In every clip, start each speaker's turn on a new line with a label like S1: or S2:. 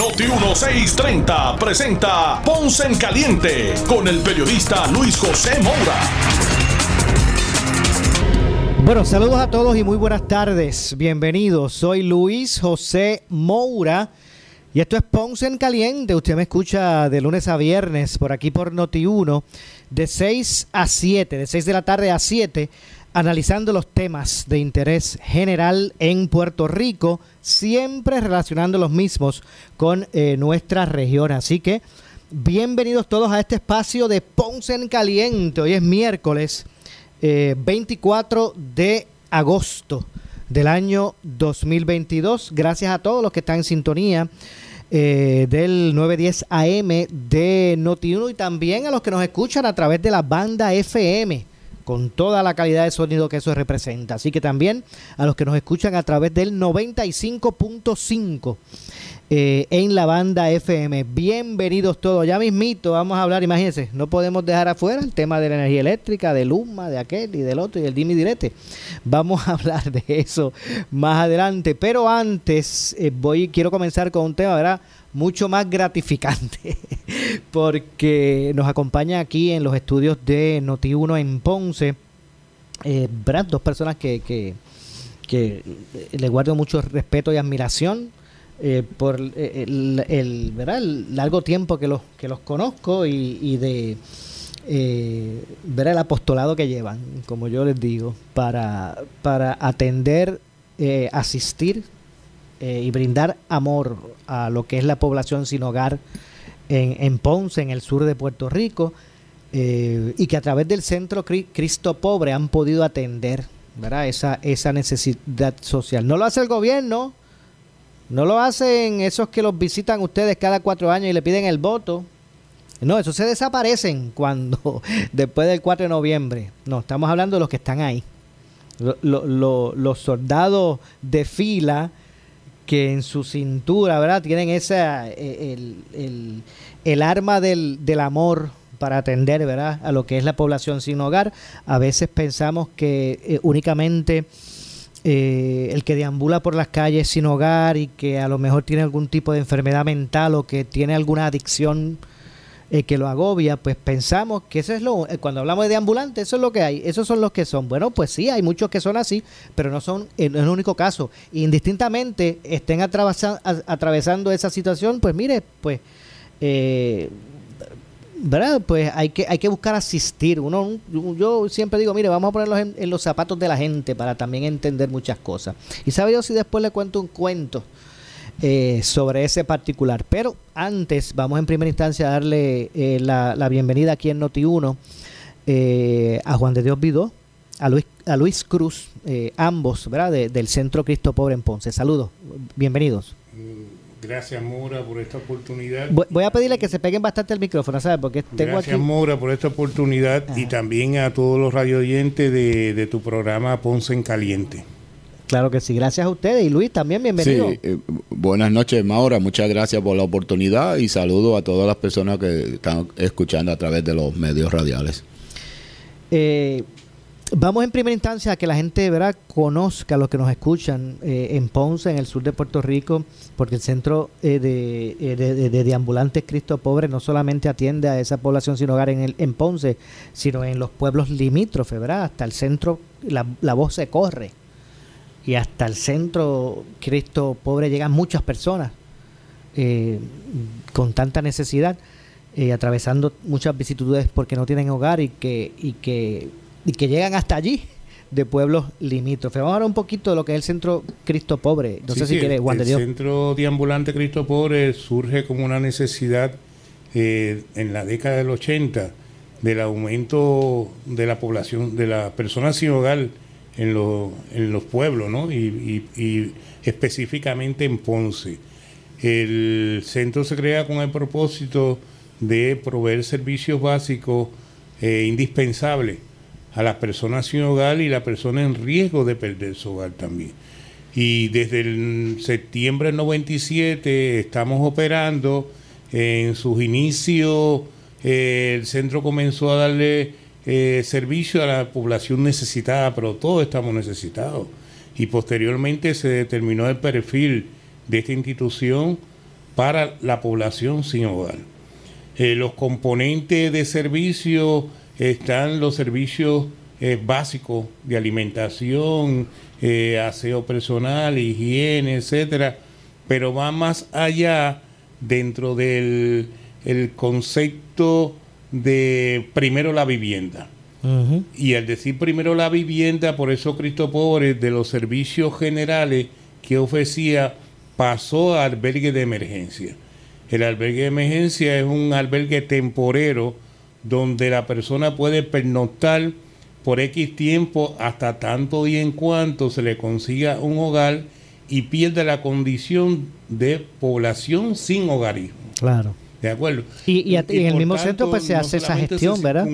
S1: Noti 1630 presenta Ponce en Caliente con el periodista Luis José Moura.
S2: Bueno, saludos a todos y muy buenas tardes. Bienvenidos. Soy Luis José Moura y esto es Ponce en Caliente. Usted me escucha de lunes a viernes por aquí por Noti 1 de 6 a 7, de 6 de la tarde a 7 analizando los temas de interés general en Puerto Rico, siempre relacionando los mismos con eh, nuestra región. Así que bienvenidos todos a este espacio de Ponce en Caliente. Hoy es miércoles 24 eh, de agosto del año 2022. Gracias a todos los que están en sintonía. Eh, del 910 AM de Noti1 y también a los que nos escuchan a través de la banda FM con toda la calidad de sonido que eso representa. Así que también a los que nos escuchan a través del 95.5 eh, en la banda FM. Bienvenidos todos. Ya mismito vamos a hablar, imagínense, no podemos dejar afuera el tema de la energía eléctrica, del UMA, de aquel y del otro y el Dimi Direte. Vamos a hablar de eso más adelante. Pero antes eh, voy, quiero comenzar con un tema, ¿verdad? Mucho más gratificante porque nos acompaña aquí en los estudios de Noti1 en Ponce eh, dos personas que, que, que, le guardo mucho respeto y admiración eh, por el, el, ¿verdad? largo tiempo que los, que los conozco y, y de eh, ver el apostolado que llevan, como yo les digo, para, para atender, eh, asistir eh, y brindar amor a lo que es la población sin hogar en, en Ponce, en el sur de Puerto Rico, eh, y que a través del Centro Cristo Pobre han podido atender ¿verdad? Esa, esa necesidad social. No lo hace el gobierno, no lo hacen esos que los visitan ustedes cada cuatro años y le piden el voto. No, esos se desaparecen cuando, después del 4 de noviembre. No, estamos hablando de los que están ahí. los soldados de fila que en su cintura, ¿verdad? Tienen esa, eh, el, el, arma del, del, amor para atender, ¿verdad? A lo que es la población sin hogar. A veces pensamos que eh, únicamente eh, el que deambula por las calles sin hogar y que a lo mejor tiene algún tipo de enfermedad mental o que tiene alguna adicción eh, que lo agobia, pues pensamos que eso es lo, eh, cuando hablamos de ambulantes, eso es lo que hay, esos son los que son. Bueno, pues sí, hay muchos que son así, pero no son eh, no es el único caso. Indistintamente estén atravesando esa situación, pues mire, pues, ¿verdad? Pues hay que, hay que buscar asistir. Uno, yo siempre digo, mire, vamos a ponerlos en, en los zapatos de la gente para también entender muchas cosas. Y sabe yo si después le cuento un cuento eh, sobre ese particular. Pero antes, vamos en primera instancia a darle eh, la, la, bienvenida aquí en Noti1 eh, a Juan de Dios Vidó, a Luis, a Luis Cruz, eh, ambos ¿verdad? De, del Centro Cristo Pobre en Ponce. Saludos, bienvenidos.
S3: Gracias, Mora, por esta oportunidad.
S2: Voy a pedirle que se peguen bastante el micrófono, ¿sabes? Porque tengo
S3: Gracias,
S2: aquí...
S3: Mora, por esta oportunidad Ajá. y también a todos los radio oyentes de, de tu programa Ponce en Caliente.
S2: Claro que sí, gracias a ustedes. Y Luis, también bienvenido.
S4: Sí, eh, buenas noches, Maura. Muchas gracias por la oportunidad y saludo a todas las personas que están escuchando a través de los medios radiales.
S2: Eh, vamos en primera instancia a que la gente ¿verdad? conozca a los que nos escuchan eh, en Ponce, en el sur de Puerto Rico, porque el centro eh, de, de, de, de, ambulantes Cristo Pobre no solamente atiende a esa población sin hogar en, el, en Ponce, sino en los pueblos limítrofes, ¿verdad? Hasta el centro, la, la voz se corre y hasta el centro Cristo Pobre llegan muchas personas eh, con tanta necesidad, eh, atravesando muchas vicisitudes porque no tienen hogar y que, y que, y que llegan hasta allí de pueblos limítrofes. Vamos a hablar un poquito de lo que es el Centro Cristo Pobre. No
S3: sí,
S2: sé si
S3: sí,
S2: quiere,
S3: Juan El de Centro de Ambulante Cristo Pobre surge como una necesidad eh, en la década del 80 del aumento de la población, de las personas sin hogar en, lo, en los pueblos, ¿no? Y, específicamente en Ponce. El centro se crea con el propósito de proveer servicios básicos eh, indispensables a las personas sin hogar y la persona en riesgo de perder su hogar también. Y desde el septiembre del 97 estamos operando. En sus inicios eh, el centro comenzó a darle eh, servicio a la población necesitada, pero todos estamos necesitados. Y posteriormente se determinó el perfil de esta institución para la población sin hogar. Eh, los componentes de servicio están los servicios eh, básicos de alimentación, aseo personal, higiene, etcétera, pero va más allá dentro del el concepto de primero la vivienda. Y al decir primero la vivienda, por eso Cristo Pobre, de los servicios generales que ofrecía, pasó a albergue de emergencia. El albergue de emergencia es un albergue temporero donde la persona puede pernoctar por X tiempo hasta tanto y en cuanto se le consiga un hogar y pierde la condición de población sin hogarismo.
S2: Claro.
S3: ¿De acuerdo?
S2: Y, en el mismo centro pues se hace esa gestión, se ¿verdad?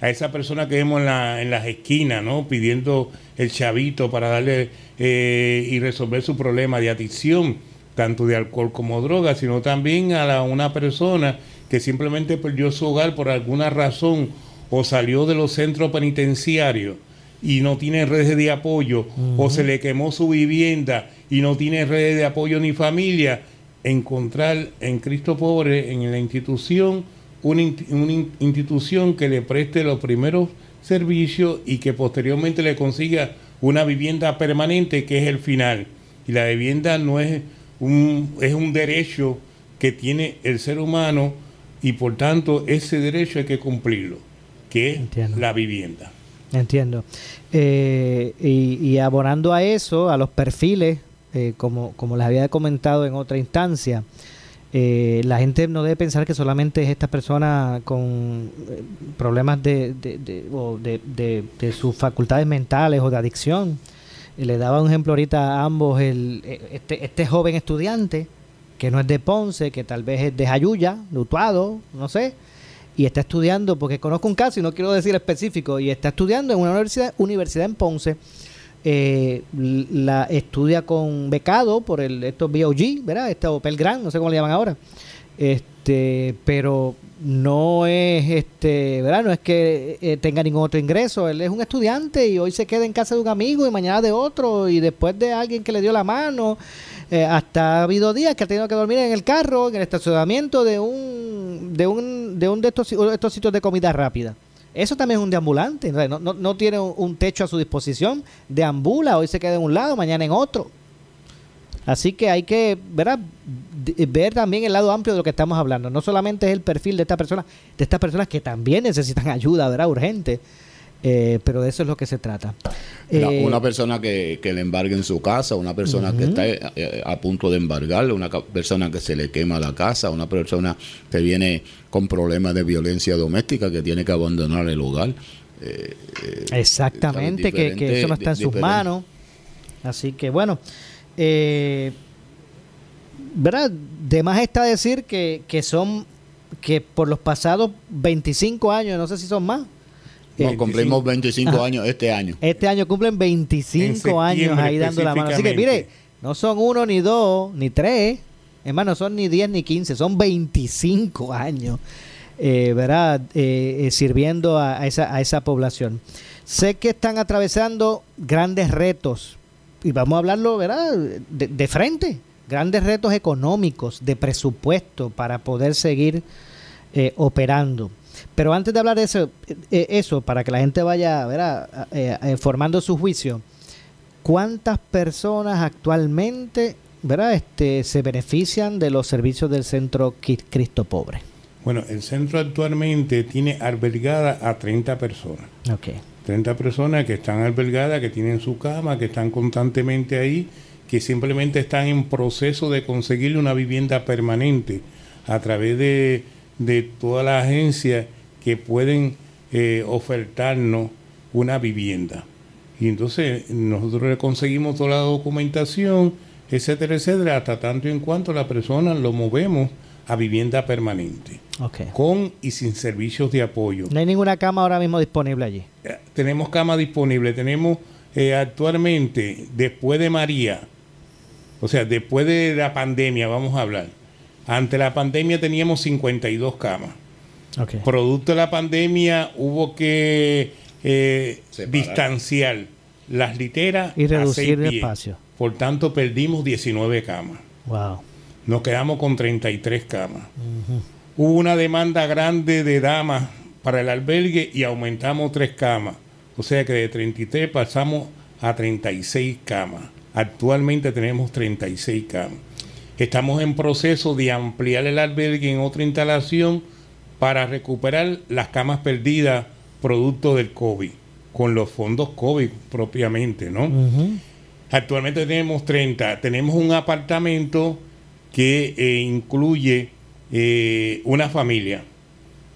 S3: A esa persona que vemos en, la, en las esquinas, ¿no? Pidiendo el chavito para darle eh, y resolver su problema de adicción, tanto de alcohol como droga, sino también a la, una persona que simplemente perdió su hogar por alguna razón o salió de los centros penitenciarios y no tiene redes de apoyo, o se le quemó su vivienda y no tiene redes de apoyo ni familia, encontrar en Cristo Pobre, en la institución, una, institución que le preste los primeros servicios y que posteriormente le consiga una vivienda permanente, que es el final. Y la vivienda no es un, es un derecho que tiene el ser humano y por tanto ese derecho hay que cumplirlo, que es la vivienda.
S2: Entiendo. Eh, y, y abonando a eso, a los perfiles eh, como, como les había comentado en otra instancia, eh, la gente no debe pensar que solamente es esta persona con eh, problemas de, de, sus facultades mentales o de adicción. le daba un ejemplo ahorita a ambos, el, este, este joven estudiante, que no es de Ponce, que tal vez es de Jayuya, de Utuado, no sé, y está estudiando, porque conozco un caso y no quiero decir específico, y está estudiando en una universidad, universidad en Ponce eh, la estudia con becado por el estos BOG, ¿verdad? Este Opel Gran, no sé cómo le llaman ahora. Este, pero no es este, ¿verdad? No es que eh, tenga ningún otro ingreso, él es un estudiante y hoy se queda en casa de un amigo y mañana de otro y después de alguien que le dio la mano, eh, hasta ha habido días que ha tenido que dormir en el carro, en el estacionamiento de un de un de un de estos, estos sitios de comida rápida. Eso también es un deambulante, no, no, no tiene un, techo a su disposición, deambula, hoy se queda en un lado, mañana en otro. Así que hay que ver también el lado amplio de lo que estamos hablando. No solamente es el perfil de esta persona, de estas personas que también necesitan ayuda, ¿verdad? Urgente. Eh, pero de eso es lo que se trata.
S4: Eh, una persona que, que, le embargue en su casa, una persona que está eh, a punto de embargarle, una persona que se le quema la casa, una persona que viene con problemas de violencia doméstica, que tiene que abandonar el hogar.
S2: Exactamente, que, eso no está en sus manos. Así que bueno, ¿verdad? De más está decir que, que son, que por los pasados 25 años, no sé si son más,
S4: no, cumplimos 25 años este año.
S2: Este año cumplen 25 años ahí dando la mano. Así que mire, no son uno, ni dos, ni tres. Hermano, son ni 10 ni 15, son 25 años, eh, ¿verdad? Eh, eh, sirviendo a, esa, a esa población. Sé que están atravesando grandes retos, y vamos a hablarlo, ¿verdad? De, de frente, grandes retos económicos, de presupuesto para poder seguir operando. Pero antes de hablar de eso, eh, eso para que la gente vaya eh, formando su juicio, ¿cuántas personas actualmente ¿verdad? Este, se benefician de los servicios del Centro Cristo Pobre?
S3: Bueno, el centro actualmente tiene albergada a 30 personas.
S2: Okay.
S3: 30 personas que están albergadas, que tienen su cama, que están constantemente ahí, que simplemente están en proceso de conseguir una vivienda permanente a través de, de toda la agencia que pueden eh, ofertarnos una vivienda. Y entonces nosotros le conseguimos toda la documentación, etcétera, etcétera, hasta tanto en cuanto la persona lo movemos a vivienda permanente, con y sin servicios de apoyo.
S2: No hay ninguna cama ahora mismo disponible allí.
S3: Eh, Tenemos cama disponible, tenemos eh, actualmente, después de María, o sea, después de la pandemia, vamos a hablar. Ante la pandemia teníamos 52 camas. Producto de la pandemia hubo que eh, distanciar las literas
S2: Y
S3: a
S2: reducir
S3: seis
S2: el
S3: pies.
S2: espacio.
S3: Por tanto, perdimos 19 camas.
S2: Wow.
S3: Nos quedamos con 33 camas. Hubo una demanda grande de damas para el albergue y aumentamos tres camas. O sea que de 33 pasamos a 36 camas. Actualmente tenemos 36 camas. Estamos en proceso de ampliar el albergue en otra instalación para recuperar las camas perdidas producto del COVID, con los fondos COVID propiamente, ¿no? Actualmente tenemos 30. Tenemos un apartamento que eh, incluye eh, una familia.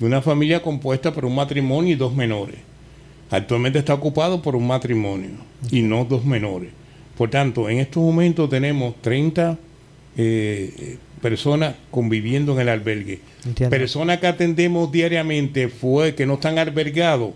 S3: Una familia compuesta por un matrimonio y dos menores. Actualmente está ocupado por un matrimonio y no dos menores. Por tanto, en estos momentos tenemos 30 eh, personas conviviendo en el albergue.
S2: Entiendo.
S3: Personas que atendemos diariamente fue que no están albergados,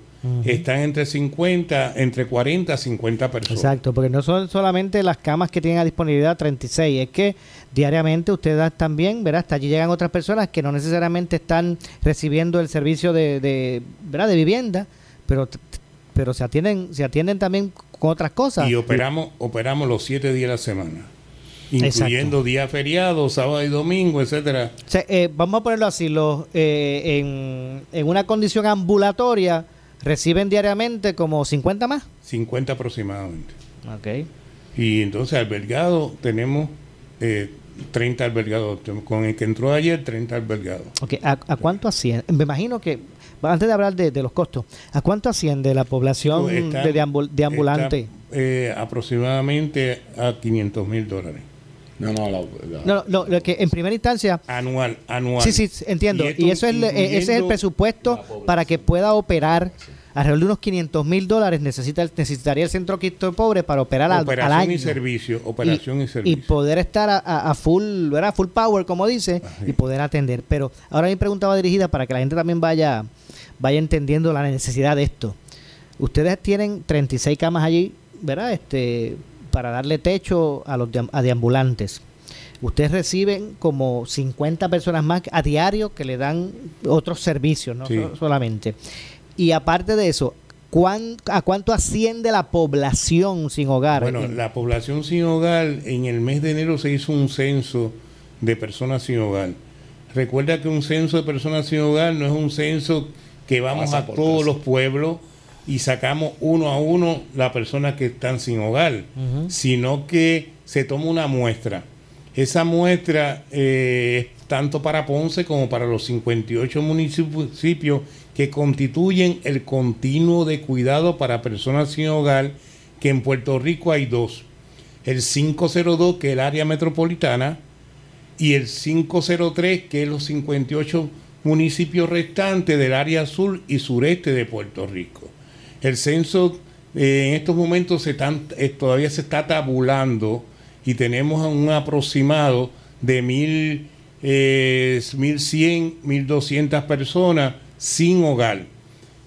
S3: están entre 50, entre 40 a 50 personas.
S2: Exacto, porque no son solamente las camas que tienen a disponibilidad 36, es que diariamente ustedes también, ¿verdad? Hasta allí llegan otras personas que no necesariamente están recibiendo el servicio de, de, ¿verdad? de vivienda, pero pero se atienden se atienden también con otras cosas.
S3: Y operamos, operamos los siete días de la semana, incluyendo días feriados, sábado y domingo, etcétera.
S2: O sea, eh, vamos a ponerlo así, los eh, en, en una condición ambulatoria reciben diariamente como 50 más.
S3: 50 aproximadamente.
S2: Ok.
S3: Y entonces albergados tenemos eh, 30 albergados. Con el que entró ayer, 30 albergados.
S2: Ok, ¿A, a cuánto asciende? Me imagino que, antes de hablar de, de los costos, ¿a cuánto asciende la población
S3: Está-
S2: de, de ambul- de ambulante?
S3: está, eh, aproximadamente a 500 mil dólares.
S4: No, no, la- la-
S2: No, no, lo que en primera instancia,
S3: Anual, anual.
S2: sí, sí, entiendo.
S3: Y
S2: Y, eso es, eh, ese es el presupuesto para que pueda operar. Alrededor de unos 500 mil dólares necesita, necesitaría el Centro Cristo Pobre para operar al, al
S3: Operación
S2: año.
S3: y servicio. Operación y,
S2: y
S3: servicio.
S2: poder estar a, a- a full, ¿verdad? Full power, como dice, y poder atender. Pero ahora mi pregunta va dirigida para que la gente también vaya, vaya entendiendo la necesidad de esto. Ustedes tienen 36 camas allí, ¿verdad? Este, para darle techo a los de- a deambulantes. Ustedes reciben como 50 personas más a diario que le dan otros servicios, no
S3: Sí.
S2: Solamente. Y aparte de eso, ¿cuán- ¿a cuánto asciende la población sin hogar?
S3: Bueno,
S2: En-
S3: la población sin hogar, en el mes de enero se hizo un censo de personas sin hogar. Recuerda que un censo de personas sin hogar no es un censo que vamos
S4: Pasa
S3: a todos
S4: casa.
S3: los pueblos y sacamos uno a uno las personas que están sin hogar, sino que se toma una muestra. Esa muestra eh, es tanto para Ponce como para los 58 municipios que constituyen el continuo de cuidado para personas sin hogar, que en Puerto Rico hay dos. El 502, que es el área metropolitana, y el 503, que es los 58 municipios restantes del área sur y sureste de Puerto Rico. El censo eh, en estos momentos se están- eh, todavía se está tabulando y tenemos un aproximado de mil, eh, 1.100, 1.200 personas sin hogar.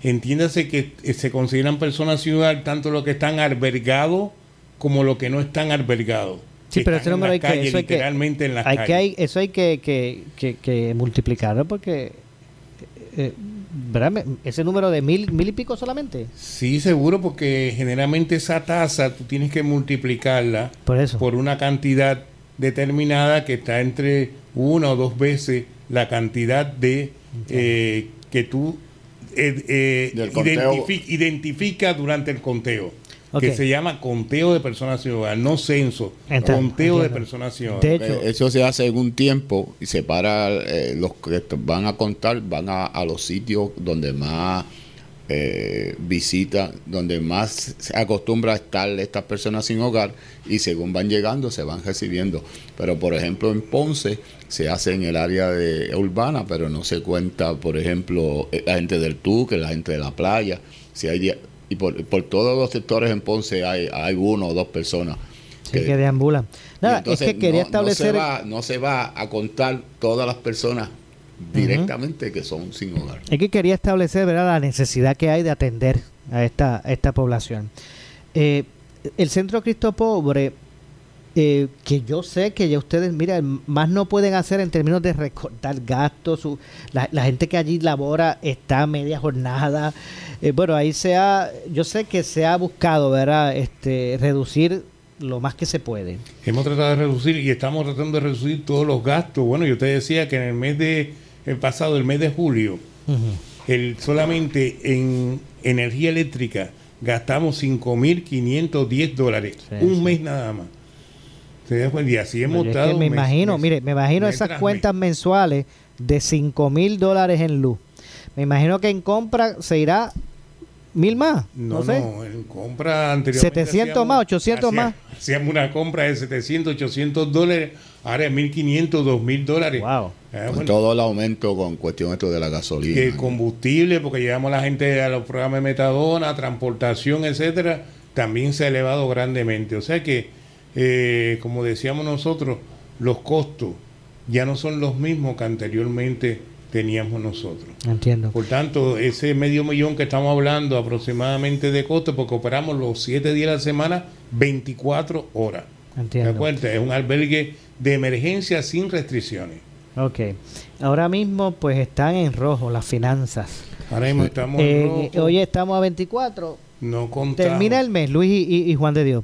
S3: Entiéndase que eh, se consideran personas sin hogar tanto los que están albergados como los que no están albergados.
S2: Sí, pero ese número hay que, eso hay que,
S3: en las
S2: hay
S3: calles.
S2: que hay- eso hay que, que, que, que multiplicarlo porque eh, ¿verdad? Ese número de mil, mil y pico solamente.
S3: Sí, seguro, porque generalmente esa tasa tú tienes que multiplicarla
S2: Por eso.
S3: por una cantidad determinada que está entre una o dos veces la cantidad de eh, que tú eh, eh,
S4: Del conteo.
S3: identifi- identificas durante el conteo. Que se llama conteo de personas sin hogar, no censo, conteo de personas sin hogar.
S2: De hecho,
S4: Eh, Eso se hace en un tiempo y se para, eh, los que van a contar, van a, a los sitios donde más eh, visita, donde más se acostumbra a estar estas personas sin hogar y según van llegando se van recibiendo. Pero por ejemplo en Ponce se hace en el área de urbana, pero no se cuenta, por ejemplo, eh, la gente del Tuque, la gente de la playa, si hay y por, por todos los sectores en Ponce hay, hay uno o dos personas
S2: Sí, que, deambulan. Nada, es que quería establecer...
S4: No se, va, no se va a contar todas las personas directamente que son sin hogar.
S2: Es que quería establecer ¿verdad? la necesidad que hay de atender a esta, esta población. Eh, el Centro Cristo Pobre, eh, que yo sé que ya ustedes, mira, más no pueden hacer en términos de recortar gastos. la, gente que allí labora está a media jornada. Eh, bueno, ahí se ha, yo sé que se ha buscado, ¿verdad? Este, reducir lo más que se puede.
S3: Hemos tratado de reducir y estamos tratando de reducir todos los gastos. Bueno, yo te decía que en el mes de el pasado, el mes de julio, el, solamente en energía eléctrica gastamos 5.510 dólares. un mes nada más. Y así hemos estado.
S2: me imagino, mire, me imagino esas cuentas mensuales de 5.000 dólares en luz. Me imagino que en compra se irá mil más. No, no,
S3: en compra anteriormente.
S2: 700 más, 800 más.
S3: Hacíamos una compra de 700, 800 dólares, ahora es 1500, 2000 dólares.
S4: Wow. Eh, todo el aumento con cuestión esto de la gasolina.
S3: El combustible, porque llevamos a la gente a los programas de metadona, transportación, etcétera, también se ha elevado grandemente. O sea que, eh, como decíamos nosotros, los costos ya no son los mismos que anteriormente teníamos nosotros.
S2: Entiendo.
S3: Por tanto, ese medio millón que estamos hablando aproximadamente de costo, porque operamos los siete días de la semana, 24 horas. Entiendo. Es un albergue de emergencia sin restricciones.
S2: Ok. Ahora mismo, pues están en rojo las finanzas.
S3: Ahora mismo estamos en eh,
S2: rojo. Hoy estamos a 24.
S3: No contamos.
S2: Termina el mes, Luis y Juan de Dios.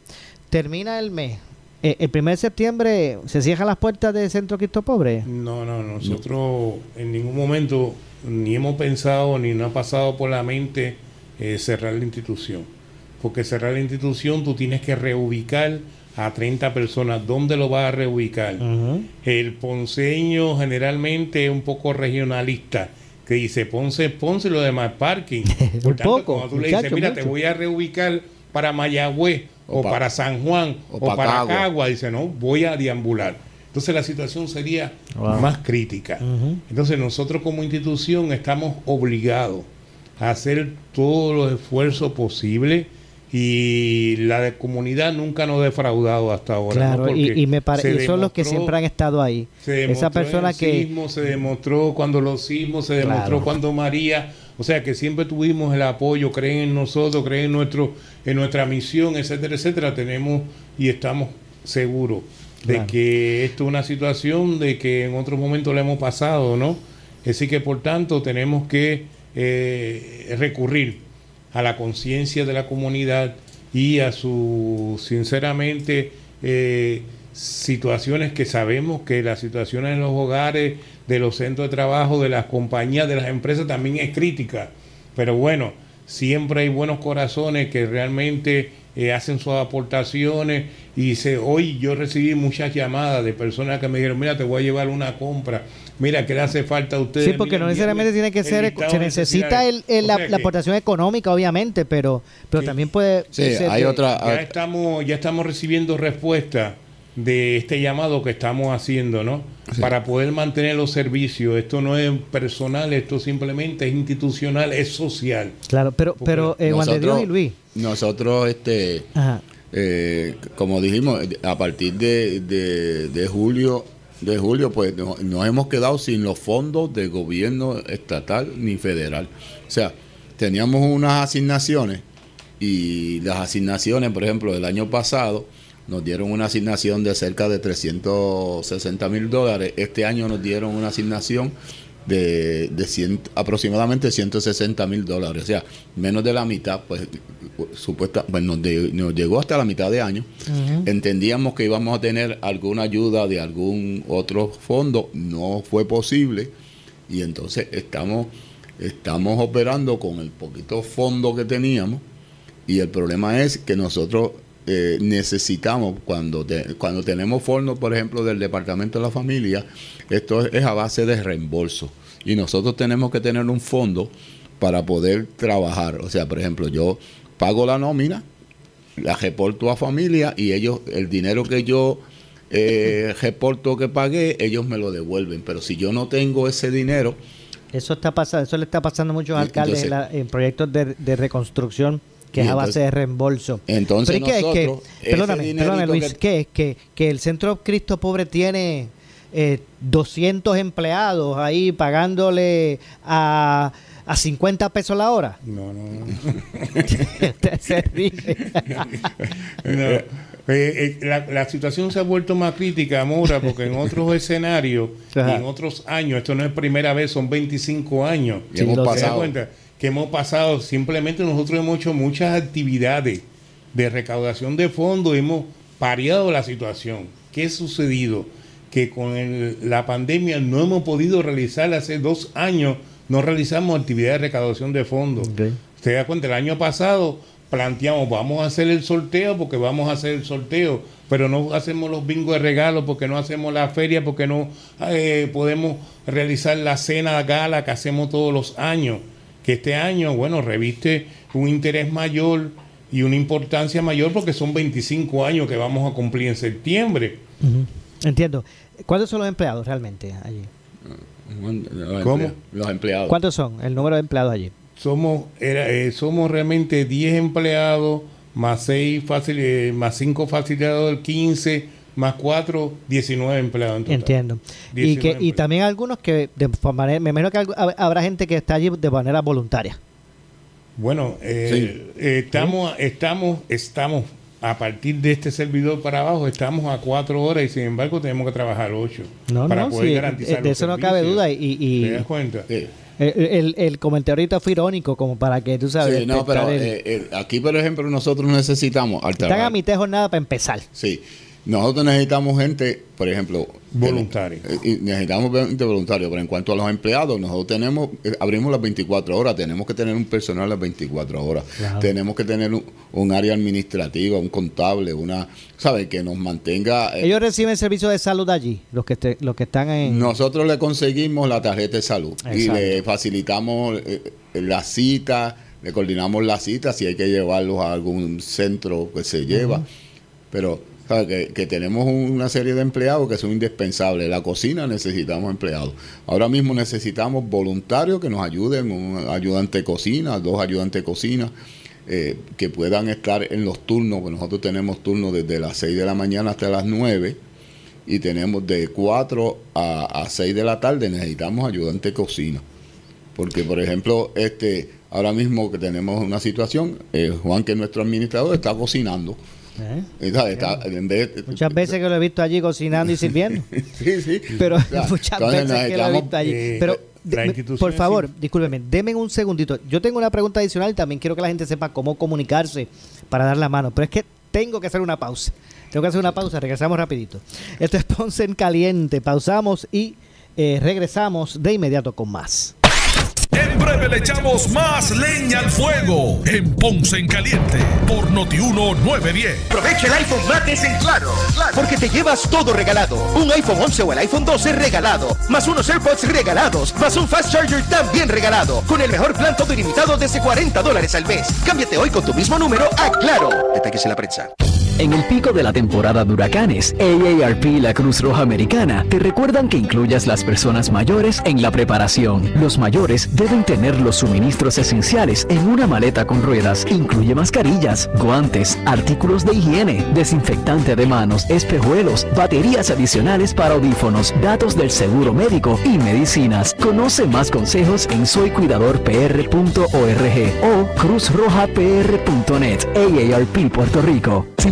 S2: Termina el mes eh, ¿El primer de septiembre se cierran las puertas del Centro Cristo Pobre?
S3: No, no, nosotros en ningún momento ni hemos pensado ni nos ha pasado por la mente eh, cerrar la institución. Porque cerrar la institución tú tienes que reubicar a 30 personas. ¿Dónde lo vas a reubicar? El ponceño generalmente es un poco regionalista que dice Ponce, Ponce lo demás parking.
S2: Por tanto, cuando
S3: tú le dices, mira, te voy a reubicar para Mayagüez o, para San Juan o, para Cagua. dice, no, voy a deambular. Entonces la situación sería más crítica. Entonces nosotros como institución estamos obligados a hacer todos los esfuerzos posibles y la comunidad nunca nos ha defraudado hasta ahora.
S2: Claro, y, me parece son los que siempre han estado ahí.
S3: Esa persona que se demostró cuando los sismos, se demostró cuando María o sea que siempre tuvimos el apoyo, creen en nosotros, creen en, nuestro, en nuestra misión, etcétera, etcétera. Tenemos y estamos seguros de que esto es una situación de que en otros momentos le hemos pasado, ¿no? Así que por tanto tenemos que eh, recurrir a la conciencia de la comunidad y a su, sinceramente, eh, situaciones que sabemos que las situaciones en los hogares, de los centros de trabajo, de las compañías, de las empresas también es crítica. Pero bueno, siempre hay buenos corazones que realmente eh, hacen sus aportaciones. Y dice, hoy yo recibí muchas llamadas de personas que me dijeron, mira, te voy a llevar una compra, mira, ¿qué le hace falta a ustedes?
S2: Sí, porque no necesariamente tiene que ser, se necesita el, la, aportación económica, obviamente, pero, pero también puede
S4: ser hay otra...
S3: Ya estamos, ya estamos recibiendo respuestas de este llamado que estamos haciendo, ¿no? Para poder mantener los servicios. Esto no es personal, esto simplemente es institucional, es social.
S2: Claro, pero, pero eh, Juan de Dios y Luis.
S4: Nosotros, este, eh, como dijimos, a partir de, de, julio, de julio, pues nos, nos hemos quedado sin los fondos de gobierno estatal ni federal. O sea, teníamos unas asignaciones y las asignaciones, por ejemplo, del año pasado, nos dieron una asignación de cerca de 360 mil dólares. Este año nos dieron una asignación de, de aproximadamente 160 mil dólares. O sea, menos de la mitad, pues supuesta, pues, nos, llegó hasta la mitad de año. Entendíamos que íbamos a tener alguna ayuda de algún otro fondo. No fue posible. Y entonces estamos, estamos operando con el poquito fondo que teníamos. Y el problema es que nosotros eh, necesitamos cuando, cuando tenemos fondos, por ejemplo, del Departamento de la Familia, esto es a base de reembolso. Y nosotros tenemos que tener un fondo para poder trabajar. O sea, por ejemplo, yo pago la nómina, la reporto a familia y ellos, el dinero que yo eh, reporto que pagué, ellos me lo devuelven. Pero si yo no tengo ese dinero...
S2: Eso está pasando, eso le está pasando a muchos alcaldes en, proyectos de, de reconstrucción que es a base de reembolso.
S4: entonces
S2: Pero es que- es perdóname, perdóname, Luis,
S4: que-
S2: que, es que, que el Centro Cristo Pobre tiene eh, 200 empleados ahí pagándole a, a 50 pesos la hora.
S3: No, no, no. No. Eh, eh, la, la situación se ha vuelto más crítica, Mora, porque en otros escenarios y en otros años, esto no es primera vez, son 25 años.
S4: Y hemos
S2: lo sé.
S3: ¿Se da
S4: pasado.
S3: cuenta? Que hemos pasado, simplemente nosotros hemos hecho muchas actividades de recaudación de fondos, hemos pareado la situación. ¿Qué ha sucedido? Que con el- la pandemia no hemos podido realizar, hace dos años no realizamos actividades de recaudación de fondos.
S2: Ok.
S3: ¿Se da cuenta? El año pasado planteamos, vamos a hacer el sorteo porque vamos a hacer el sorteo, pero no hacemos los bingos de regalo porque no hacemos la feria, porque no eh, podemos realizar la cena gala que hacemos todos los años. Que este año, bueno, reviste un interés mayor y una importancia mayor porque son 25 años que vamos a cumplir en septiembre.
S2: Entiendo. ¿Cuántos son los empleados realmente allí?
S4: Los
S3: ¿Cómo?
S4: Los empleados.
S2: ¿Cuántos son el número de empleados allí?
S3: Somos, era, eh, somos realmente 10 empleados, más 6 facil, eh, más 5 facilitadores, 15, más 4, 19 empleados en total.
S2: Entiendo. Y,
S3: 19
S2: que, y también algunos que, de manera, me imagino que habrá gente que está allí de manera voluntaria.
S3: Bueno, eh, eh, estamos, estamos, estamos, a partir de este servidor para abajo, estamos a 4 horas y sin embargo tenemos que trabajar 8
S2: No,
S3: para
S2: no,
S3: poder
S2: sí,
S3: garantizar
S2: eh, de eso no cabe duda. Y, y-
S3: ¿Te das cuenta?
S4: Sí.
S2: el, el, el comentario ahorita fue irónico, como para que tú sabes.
S4: Sí, no, pero
S2: el-
S4: eh, eh, aquí, por ejemplo, nosotros necesitamos al
S2: están a mitad de jornada para empezar.
S4: Sí. Nosotros necesitamos gente, por ejemplo,
S3: Voluntaria.
S4: eh, y necesitamos gente voluntaria, pero en cuanto a los empleados, nosotros tenemos, eh, abrimos las 24 horas, tenemos que tener un personal las 24 horas,
S2: Claro.
S4: tenemos que tener un, un área administrativa, un contable, una, ¿sabes? Que nos mantenga. eh,
S2: Ellos reciben servicio de salud allí, los que este- los que están en.
S4: nosotros le conseguimos la tarjeta de salud y le facilitamos eh, la cita, le coordinamos la cita si hay que llevarlos a algún centro que se lleva. Pero Que, tenemos una serie de empleados que son indispensables. La cocina necesitamos empleados. Ahora mismo necesitamos voluntarios que nos ayuden, un ayudante de cocina, dos ayudantes de cocina. eh, que puedan estar en los turnos, porque nosotros tenemos turnos desde las 6 de la mañana hasta las 9 y tenemos de 4 a, a 6 de la tarde necesitamos ayudante de cocina. Porque, por ejemplo, este ahora mismo que tenemos una situación, eh, Juan, que es nuestro administrador, está cocinando.
S2: ¿Eh?
S4: Está-
S2: Muchas veces que lo he visto allí cocinando y sirviendo.
S4: sí, sí.
S2: Pero muchas veces que lo he visto allí.
S3: eh,
S2: Pero, por favor,
S3: así.
S2: discúlpeme, denme un segundito. Yo tengo una pregunta adicional y también quiero que la gente sepa cómo comunicarse para dar la mano. Pero es que tengo que hacer una pausa. Tengo que hacer una pausa, regresamos rapidito. Esto es Ponce en Caliente. Pausamos y eh, regresamos de inmediato con más.
S1: En breve le echamos más leña al fuego en Ponce en Caliente por Notiuno 910.
S5: Aprovecha el iPhone Mates en Claro, porque te llevas todo regalado. Un iPhone 11 o el iPhone 12 regalado, más unos AirPods regalados, más un Fast Charger también regalado, con el mejor plan todo ilimitado desde 40 dólares al mes. Cámbiate hoy con tu mismo número a Claro. Detalles en la prensa.
S6: En el pico de la temporada de huracanes, AARP y la Cruz Roja Americana te recuerdan que incluyas las personas mayores en la preparación. Los mayores deben tener los suministros esenciales en una maleta con ruedas. Incluye mascarillas, guantes, artículos de higiene, desinfectante de manos, espejuelos, baterías adicionales para audífonos, datos del seguro médico y medicinas. Conoce más consejos en soycuidadorpr.org o cruzrojapr.net. AARP Puerto Rico.
S7: Si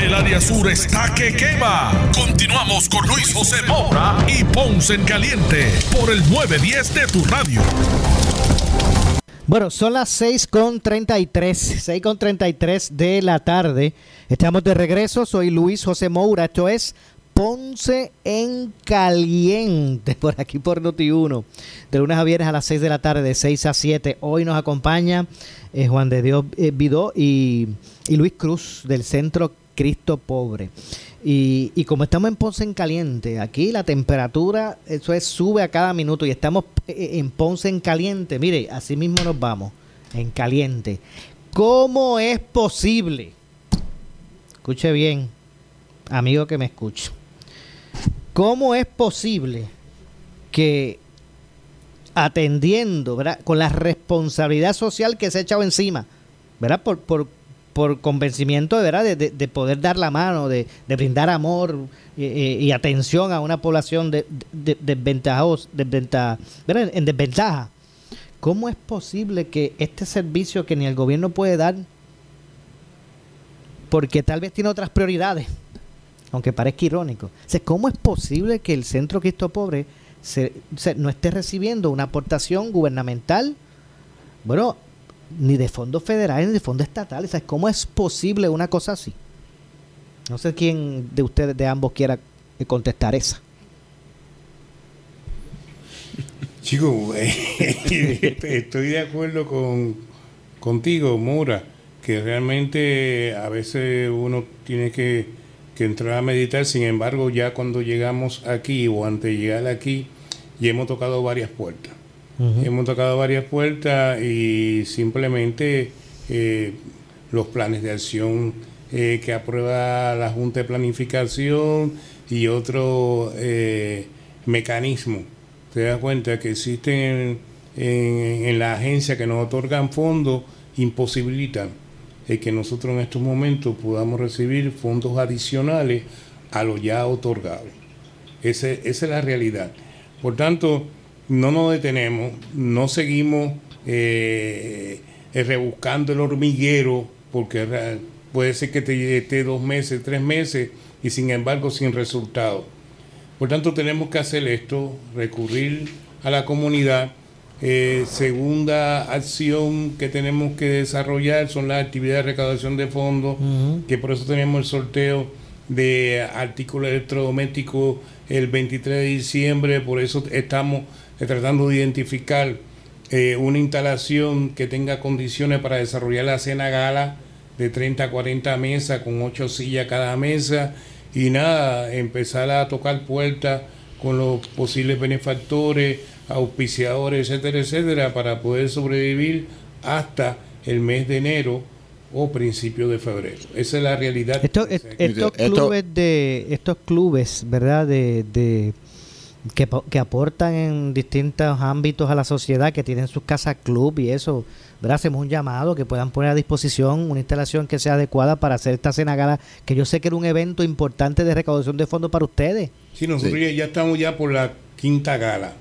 S1: El área sur está que quema. Continuamos con Luis José Moura y Ponce en Caliente por el 910 de tu radio.
S2: Bueno, son las 6.33, 6.33 de la tarde. Estamos de regreso. Soy Luis José Moura. Esto es Ponce en Caliente, por aquí por Noti1. De lunes a viernes a las 6 de la tarde, de 6 a 7. Hoy nos acompaña eh, Juan de Dios eh, Vidó y, y Luis Cruz del Centro Cristo Pobre. Y, y, como estamos en Ponce en Caliente, aquí la temperatura, eso es, sube a cada minuto y estamos en Ponce en Caliente. Mire, así mismo nos vamos, en caliente. ¿Cómo es posible? Escuche bien, amigo que me escucha. ¿Cómo es posible que atendiendo, con la responsabilidad social que se ha echado encima, ¿verdad? Por, por, por convencimiento de, ¿verdad? De, de, de, poder dar la mano, de, brindar amor y, y, atención a una población de, desventajos, desventaja, en desventaja. ¿Cómo es posible que este servicio que ni el gobierno puede dar, porque tal vez tiene otras prioridades, aunque parezca irónico, o ¿cómo es posible que el Centro Cristo Pobre no esté recibiendo una aportación gubernamental? Bueno, ni de fondos federales ni de fondos estatales. ¿Sabes cómo es posible una cosa así? No sé quién de ustedes, de ambos, quiera contestar esa.
S3: Chico, estoy de acuerdo con contigo, Mora, que realmente a veces uno tiene que, que entrar a meditar. Sin embargo, ya cuando llegamos aquí o antes de llegar aquí, ya hemos tocado varias puertas. Hemos tocado varias puertas y simplemente eh, los planes de acción eh, que aprueba la Junta de Planificación y otros eh, mecanismos. Te das cuenta que existen en, en, la agencia que nos otorgan fondos, imposibilitan es que nosotros en estos momentos podamos recibir fondos adicionales a lo ya otorgado. Esa es la realidad. Por tanto, no nos detenemos, no seguimos eh, eh, rebuscando el hormiguero, porque puede ser que te esté dos meses, tres meses, y sin embargo sin resultado. Por tanto, tenemos que hacer esto, recurrir a la comunidad. Eh, segunda acción que tenemos que desarrollar son las actividades de recaudación de fondos, que por eso tenemos el sorteo de artículos electrodomésticos el 23 de diciembre, por eso estamos tratando de identificar eh, una instalación que tenga condiciones para desarrollar la cena gala de 30 a 40 mesas con 8 sillas cada mesa y nada, empezar a tocar puertas con los posibles benefactores, auspiciadores, etcétera, etcétera, para poder sobrevivir hasta el mes de enero o principio de febrero. Esa es la realidad.
S2: Esto- est- estos clubes de estos clubes, ¿verdad? De, de que, que aportan en distintos ámbitos a la sociedad, que tienen sus casas club y eso, ¿verdad? Hacemos un llamado que puedan poner a disposición una instalación que sea adecuada para hacer esta cena gala, que yo sé que era un evento importante de recaudación de fondos para ustedes.
S3: Sí, nosotros Ya, ya estamos ya por la quinta gala.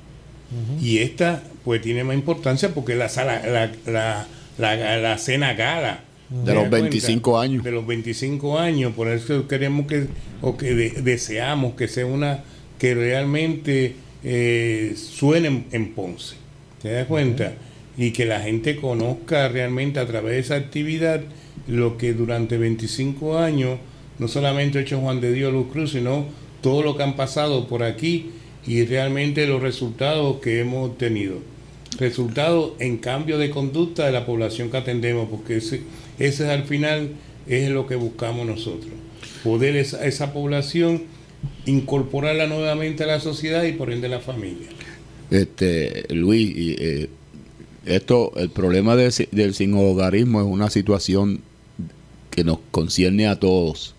S3: Y esta, pues, tiene más importancia porque la sala, la, la, la, la cena gala.
S4: De
S3: ¿te
S4: los
S3: das cuenta?
S4: 25 años.
S3: De los 25 años. Por eso queremos que, o que de- deseamos que sea una, que realmente eh, suene en, Ponce. ¿Te das cuenta? Y que la gente conozca realmente a través de esa actividad lo que durante 25 años no solamente ha hecho Juan de Dios Luz Cruz, sino todo lo que han pasado por aquí y realmente los resultados que hemos obtenido. Resultados en cambio de conducta de la población que atendemos, porque ese, ese es al final es lo que buscamos nosotros. Poder esa, esa población incorporarla nuevamente a la sociedad y por ende a la familia.
S4: Este, Luis, y, eh, esto, el problema de del sin hogarismo es una situación que nos concierne a todos.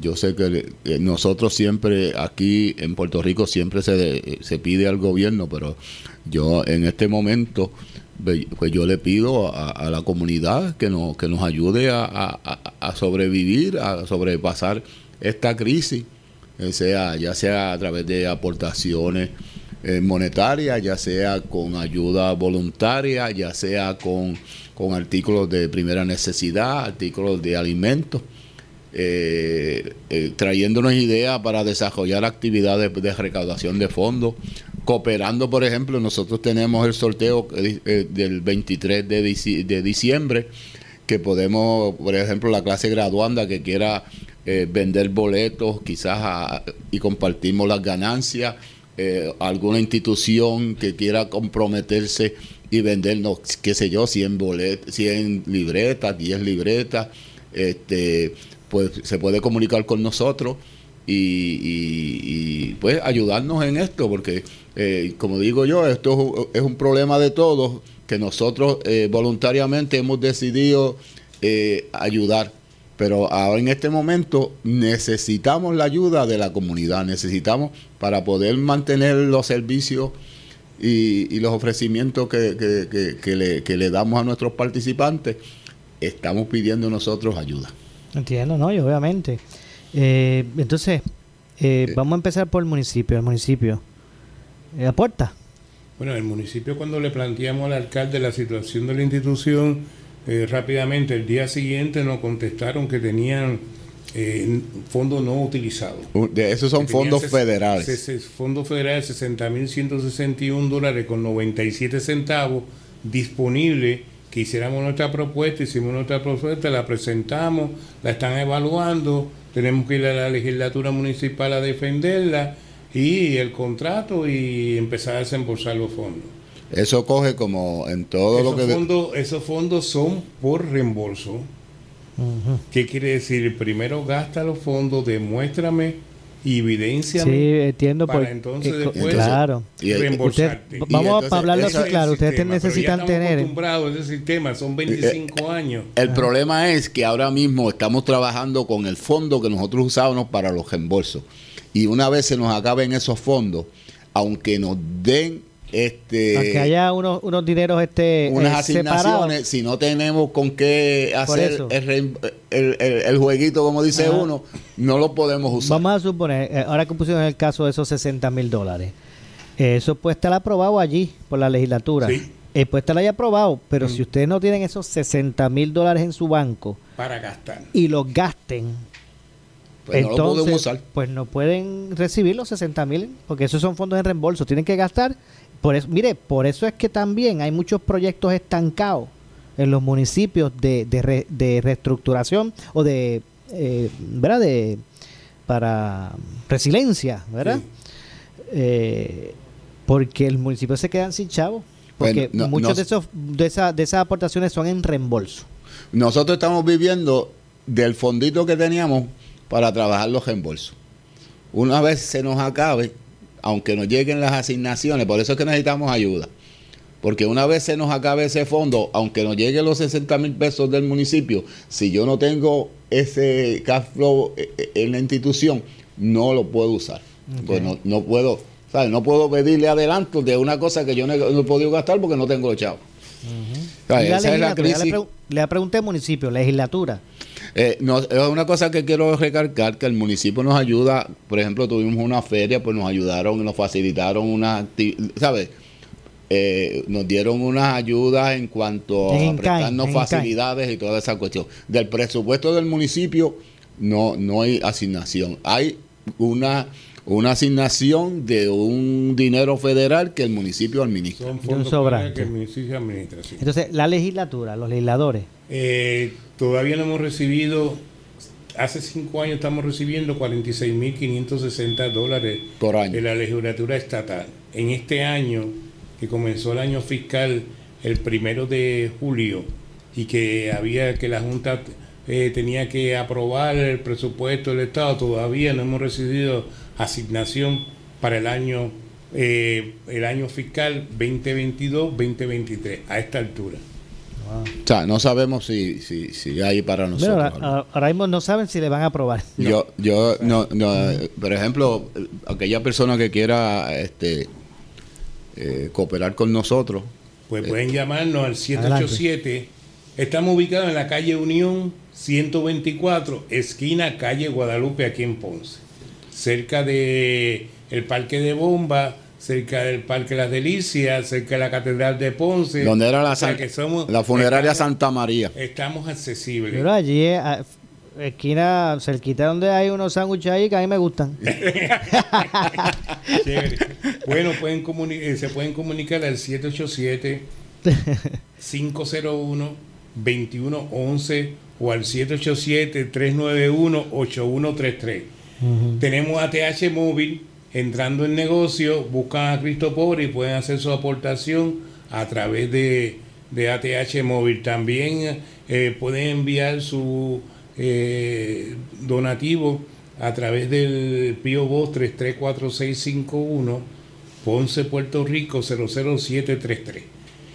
S4: Yo sé que, nosotros siempre aquí en Puerto Rico siempre se, de- se pide al gobierno, pero yo en este momento pues yo le pido a, a la comunidad que nos, que nos ayude a, a- a- sobrevivir, a sobrepasar esta crisis, sea, ya sea a través de aportaciones eh, monetarias, ya sea con ayuda voluntaria, ya sea con, con artículos de primera necesidad, artículos de alimentos eh, eh, trayéndonos ideas para desarrollar actividades de recaudación de fondos, cooperando, por ejemplo, nosotros tenemos el sorteo eh, eh, del 23 de, de diciembre, que podemos, por ejemplo, la clase graduanda que quiera eh, vender boletos quizás y compartimos las ganancias, eh, alguna institución que quiera comprometerse y vendernos, qué sé yo, 100 boletas, 100 libretas, 10 libretas, este, pues se puede comunicar con nosotros y, y- y, pues ayudarnos en esto, porque eh, como digo yo, esto es un- es un problema de todos que nosotros eh, voluntariamente hemos decidido eh, ayudar. Pero ahora en este momento necesitamos la ayuda de la comunidad, necesitamos para poder mantener los servicios y, y los ofrecimientos que, que- que- que le, que le damos a nuestros participantes, estamos pidiendo nosotros ayuda.
S2: Entiendo, ¿no? Y obviamente. Eh, entonces, eh, vamos a empezar por el municipio. El municipio. Eh, ¿Aporta?
S3: Bueno, el municipio cuando le planteamos al alcalde la situación de la institución, eh, rápidamente el día siguiente nos contestaron que tenían eh, fondos no utilizados.
S4: De esos son fondos federales.
S3: fondos federales, 60.161 dólares con 97 centavos disponibles, que hiciéramos nuestra propuesta, hicimos nuestra propuesta, la presentamos, la están evaluando, tenemos que ir a la legislatura municipal a defenderla y el contrato y empezar a desembolsar los fondos.
S4: Eso coge como en todo lo
S3: esos,
S4: que...
S3: fondos, esos fondos son por reembolso. ¿Qué quiere decir? Primero gasta los fondos, demuéstrame y evidencia
S2: Sí, entiendo.
S3: para
S2: por-
S3: entonces
S2: eh,
S3: después
S2: claro.
S3: reembolsarte.
S2: Usted- vamos a hablarlo así, claro. Ustedes te necesitan tener.
S3: acostumbrados a ese sistema, son 25 años.
S4: El problema es que ahora mismo estamos trabajando con el fondo que nosotros usábamos para los reembolsos. Y una vez se nos acaben esos fondos, aunque nos den este
S2: Aunque haya unos, unos dineros este,
S4: unas
S2: eh, separados.
S4: asignaciones, si no tenemos con qué hacer el, el- el- el jueguito, como dice
S2: Ajá.
S4: uno, no lo podemos usar.
S2: Vamos a suponer, eh, ahora que pusieron el caso de esos 60 mil dólares, eh, eso puede estar aprobado allí por la legislatura.
S3: Sí.
S2: Eh, puede estar ahí aprobado, pero
S4: Mm.
S2: si ustedes no tienen esos 60 mil dólares en su banco
S3: para gastar.
S2: y los gasten,
S4: Pues no lo
S2: entonces,
S4: usar.
S2: pues no pueden recibir los 60 mil, porque esos son fondos de reembolso, tienen que gastar. Por eso, mire, por eso es que también hay muchos proyectos estancados en los municipios de, de, re- de reestructuración o de, eh, ¿verdad? De, para resiliencia, ¿verdad? Eh, porque el municipio se quedan sin chavos. Porque
S4: Bueno, no-
S2: muchos
S4: no-
S2: de esos de, esa- de esas aportaciones son en reembolso.
S4: Nosotros estamos viviendo del fondito que teníamos para trabajar los reembolsos. Una vez se nos acabe, aunque nos lleguen las asignaciones, por eso es que necesitamos ayuda. Porque una vez se nos acabe ese fondo, aunque nos lleguen los 60 mil pesos del municipio, si yo no tengo ese cash flow eh, eh, en la institución, no lo puedo usar. Pues no, no puedo, ¿sabes? No puedo pedirle adelanto de una cosa que yo no he, no he podido gastar porque no tengo los chavos.
S2: Y la
S4: Esa es la
S2: ya
S4: crisis.
S2: le, pregu- le pregunté municipio, legislatura.
S4: Eh, no, es una cosa que quiero recalcar, que el municipio nos ayuda, por ejemplo, tuvimos una feria, pues nos ayudaron, nos facilitaron una, ¿sabes? Eh, nos dieron unas ayudas en cuanto
S2: En
S4: a prestarnos
S2: en
S4: facilidades y toda esa cuestión. Del presupuesto del municipio no, no hay asignación. Hay una, una asignación de un dinero federal que el municipio administra.
S3: Son
S2: un
S3: fondos
S2: sobrante.
S3: que el municipio administra. sí.
S2: Entonces, la legislatura, los legisladores.
S3: Eh, todavía no hemos recibido, hace cinco años estamos recibiendo 46.560 dólares
S4: Por año.
S3: de la legislatura estatal. En este año, que comenzó el año fiscal el primero de julio y que había que la Junta eh, tenía que aprobar el presupuesto del Estado, todavía no hemos recibido asignación para el año eh, el año fiscal 2022-2023 a esta altura.
S4: O sea, no sabemos si, si, si hay para nosotros.
S2: ahora, ahora- ahora mismo no saben si le van a aprobar.
S4: Yo, yo, no, no, eh, por ejemplo, eh, aquella persona que quiera este, eh, cooperar con nosotros,
S3: Pues pueden llamarnos al 787. Estamos ubicados en la calle Unión 124, esquina calle Guadalupe, aquí en Ponce. Cerca de el Parque de Bomba, cerca del Parque Las Delicias, cerca de la Catedral de Ponce.
S4: donde era la,
S3: O sea
S4: san-
S3: que somos-
S4: la funeraria
S3: estamos-
S4: Santa María.
S3: Estamos accesibles.
S2: Pero allí, eh, a- esquina cerquita donde hay unos sándwiches ahí que a mí me gustan.
S3: Chévere. Bueno, pueden comuni- eh, se pueden comunicar al 787 501 2111 o al 787 391 8133. Tenemos ATH móvil entrando en negocio, buscan a Cristo Pobre y pueden hacer su aportación a través de, de ATH móvil. También eh, pueden enviar su eh, donativo a través del Pio Box 334651, Ponce, Puerto Rico 00733.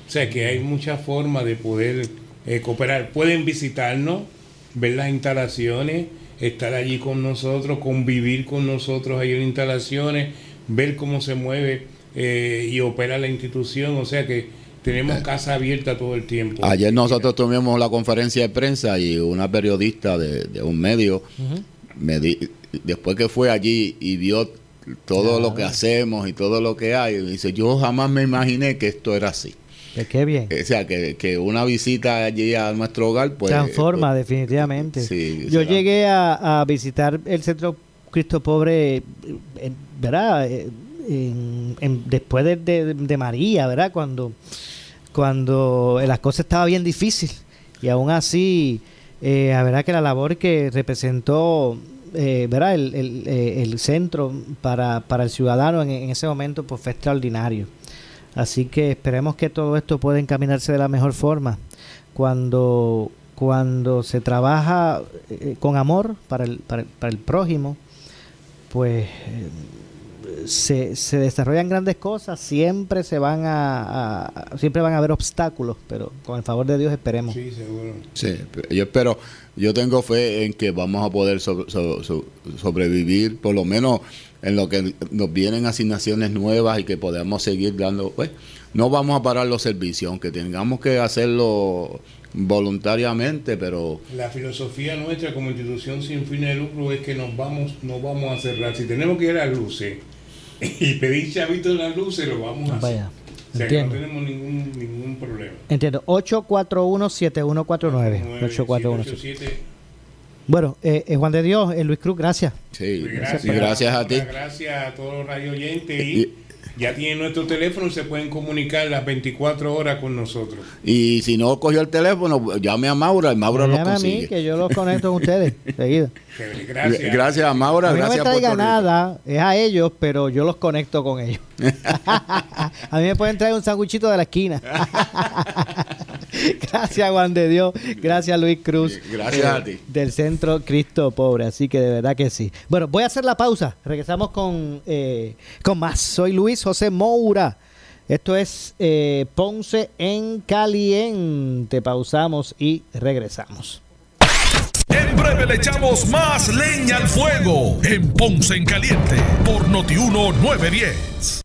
S3: O sea que hay muchas formas de poder eh, cooperar. Pueden visitarnos, ver las instalaciones, estar allí con nosotros, convivir con nosotros ahí en instalaciones, ver cómo se mueve eh, y opera la institución. O sea que tenemos casa abierta todo el tiempo.
S4: Ayer nosotros tuvimos la conferencia de prensa y una periodista de, de un medio, me di- después que fue allí y vio todo lo que hacemos y todo lo que hay, dice, yo jamás me imaginé que esto era así.
S2: Que qué bien.
S4: O sea, que, que una visita allí a nuestro hogar, pues...
S2: Transforma,
S4: pues,
S2: definitivamente.
S4: sí,
S2: Yo
S4: será.
S2: llegué a, a visitar el centro Cristo Pobre, eh, ¿verdad? Eh, en- en- después de, de- de María, ¿verdad? Cuando, cuando las cosas estaban bien difíciles. Y aún así, eh, la verdad que la labor que representó, eh, ¿verdad? El, el, eh, el centro para, para el ciudadano en, en ese momento pues fue extraordinario. Así que esperemos que todo esto pueda encaminarse de la mejor forma. Cuando, cuando se trabaja eh, con amor para el, para, el- para el prójimo, pues eh, se, se desarrollan grandes cosas. Siempre se van a, a- siempre van a haber obstáculos, pero con el favor de Dios esperemos.
S3: Sí, seguro.
S4: Sí, yo espero, yo tengo fe en que vamos a poder so- so- so- sobrevivir, por lo menos en lo que nos vienen asignaciones nuevas y que podamos seguir dando, pues no vamos a parar los servicios, aunque tengamos que hacerlo voluntariamente, pero
S3: La filosofía nuestra como institución sin fines de lucro es que nos vamos, no vamos a cerrar. Si tenemos que ir a las luces y pedir chavito en las luces, lo vamos a hacer.
S2: Vaya,
S3: O sea que no
S2: entiendo.
S3: tenemos ningún, ningún problema.
S2: Entiendo. 841-7149. 841.
S3: 787.
S2: Bueno, eh, eh, Juan de Dios, eh, Luis Cruz, gracias.
S4: sí,
S3: Gracias,
S4: a ti.
S3: Gracias a todos los radio oyentes y ya tienen nuestro teléfono y se pueden comunicar las 24 horas con nosotros.
S4: Y si no cogió el teléfono, llame a Maura y Maura lo
S2: llama a mí,
S4: consigue.
S2: que yo los conecto con ustedes. Seguido.
S3: Gracias.
S4: Gracias a Maura,
S2: A mí no me
S4: gracias a
S2: traiga nada, es a ellos, pero yo los conecto con ellos. a mí me pueden traer un sanguchito de la esquina. gracias, Juan de Dios. Gracias, Luis Cruz.
S4: Gracias a ti.
S2: Del Centro Cristo Pobre. Así que de verdad que sí. Bueno, voy a hacer la pausa. Regresamos con, eh, con más. Soy Luis José Moura. Esto es eh, Ponce en Caliente. Pausamos y regresamos.
S1: En breve le echamos más leña al fuego en Ponce en Caliente por Notiuno 910.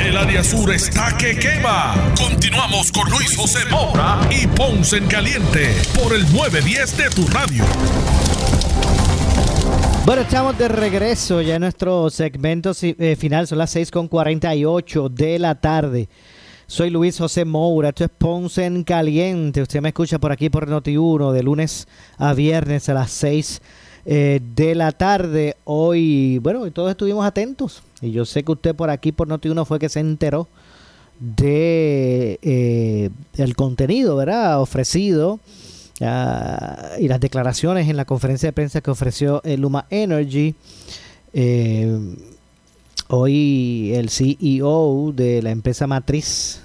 S1: El área sur está que quema. Continuamos con Luis José Moura y Ponce en Caliente por el 910 de tu radio.
S2: Bueno, estamos de regreso ya en nuestro segmento eh, final. Son las 6.48 de la tarde. Soy Luis José Moura. Esto es Ponce en Caliente. Usted me escucha por aquí por Noti1 de lunes a viernes a las 6 eh, de la tarde. Hoy, bueno, todos estuvimos atentos. Y yo sé que usted por aquí por Noti1 fue que se enteró de eh, el contenido, ¿verdad? Ofrecido ah, y las declaraciones en la conferencia de prensa que ofreció el Luma Energy. Eh, hoy el CEO de la empresa matriz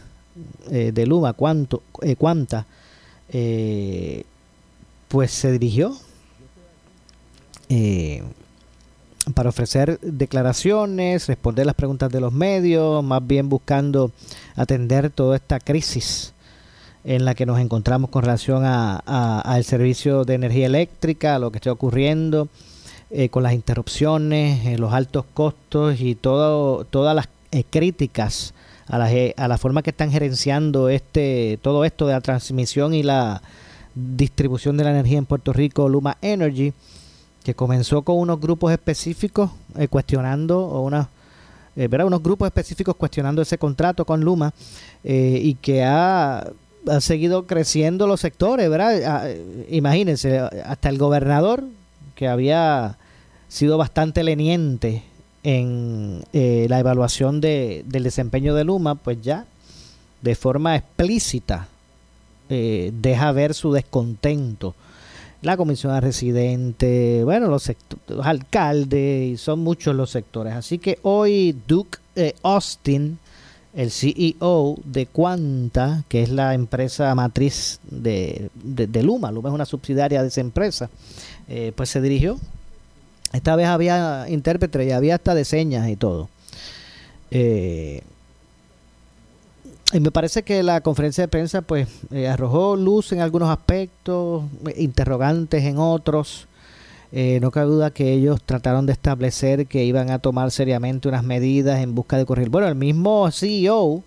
S2: eh, de Luma, Cuanto, eh, Cuanta, eh, pues se dirigió eh, para ofrecer declaraciones, responder las preguntas de los medios, más bien buscando atender toda esta crisis en la que nos encontramos con relación a- a- al servicio de energía eléctrica, a lo que está ocurriendo, eh, con las interrupciones, eh, los altos costos y todo, todas las eh, críticas a la, ge- a la forma que están gerenciando este todo esto de la transmisión y la distribución de la energía en Puerto Rico, Luma Energy, que comenzó con unos grupos específicos eh, cuestionando, o unas, eh, unos grupos específicos cuestionando ese contrato con Luma eh, y que ha, ha seguido creciendo los sectores, ¿verdad? Ah, eh, imagínense, hasta el gobernador, que había sido bastante leniente en la evaluación de- del desempeño de Luma, pues ya de forma explícita deja ver su descontento. La comisión de residentes, bueno, los, los alcaldes, y son muchos los sectores. Así que hoy Duke eh, Austin, el CEO de Quanta, que es la empresa matriz de, de- de Luma, Luma es una subsidiaria de esa empresa, eh, pues se dirigió. Esta vez había intérprete y había hasta de señas y todo. Eh, y me parece que la conferencia de prensa pues eh, arrojó luz en algunos aspectos, eh, interrogantes en otros. Eh, no cabe duda que ellos trataron de establecer que iban a tomar seriamente unas medidas en busca de corregir. Bueno, el mismo CEO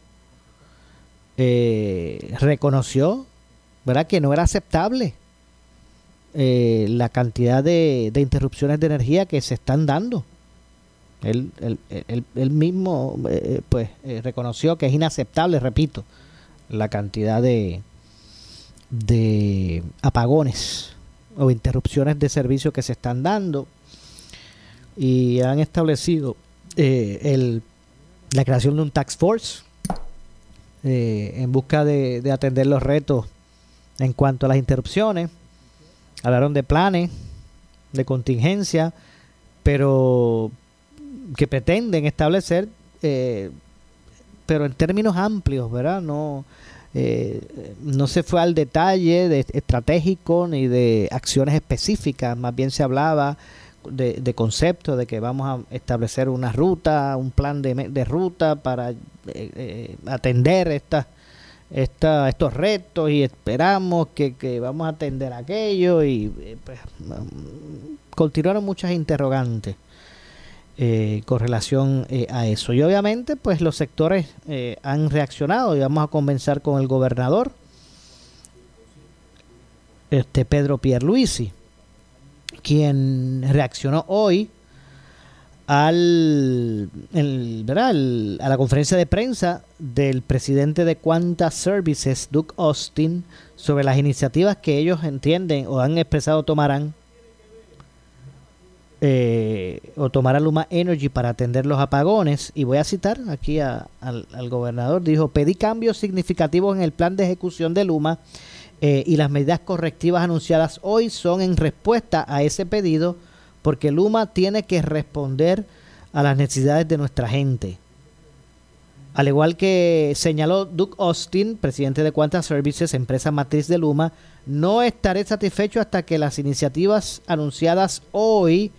S2: eh, reconoció ¿verdad? que no era aceptable eh, la cantidad de interrupciones de energía que se están dando. Él, mismo eh, pues eh, reconoció que es inaceptable, repito, la cantidad de, de apagones o interrupciones de servicio que se están dando y han establecido eh, el, la creación de un tax force eh, en busca de, de atender los retos en cuanto a las interrupciones. Hablaron de planes, de contingencia, pero que pretenden establecer, eh, pero en términos amplios, ¿verdad? No, eh, no se fue al detalle de estratégico ni de acciones específicas, más bien se hablaba de, de conceptos de que vamos a establecer una ruta, un plan de, ruta para atender estas esta, estos retos y esperamos que, que, vamos a atender aquello y pues, continuaron muchas interrogantes eh, con relación eh, a eso. Y obviamente pues los sectores eh, han reaccionado y vamos a comenzar con el gobernador, este Pedro Pierluisi, quien reaccionó hoy al, el, a la conferencia de prensa del presidente de Quanta Services, Duke Austin, sobre las iniciativas que ellos entienden o han expresado tomarán eh, o tomará Luma Energy para atender los apagones. Y voy a citar aquí al, al, gobernador, dijo, pedí cambios significativos en el plan de ejecución de Luma eh, y las medidas correctivas anunciadas hoy son en respuesta a ese pedido porque Luma tiene que responder a las necesidades de nuestra gente. Al igual que señaló Duke Austin, presidente de Quanta Services, empresa matriz de Luma, no estaré satisfecho hasta que las iniciativas anunciadas hoy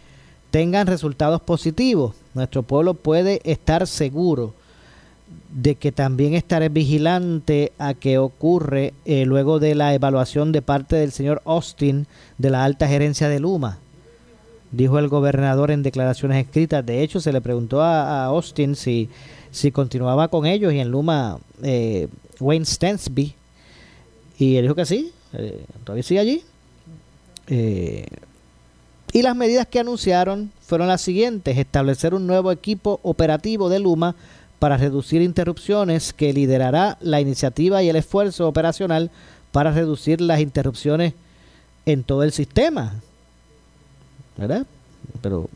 S2: tengan resultados positivos. Nuestro pueblo puede estar seguro de que también estaré vigilante a qué ocurre eh, luego de la evaluación de parte del señor Austin de la alta gerencia de Luma dijo el gobernador en declaraciones escritas. De hecho, se le preguntó a, Austin si, si continuaba con ellos y en Luma eh, Wayne Stensby. Y él dijo que sí, eh, todavía sigue allí. Eh, y las medidas que anunciaron fueron las siguientes, establecer un nuevo equipo operativo de Luma para reducir interrupciones que liderará la iniciativa y el esfuerzo operacional para reducir las interrupciones en todo el sistema. ¿verdad? Pero,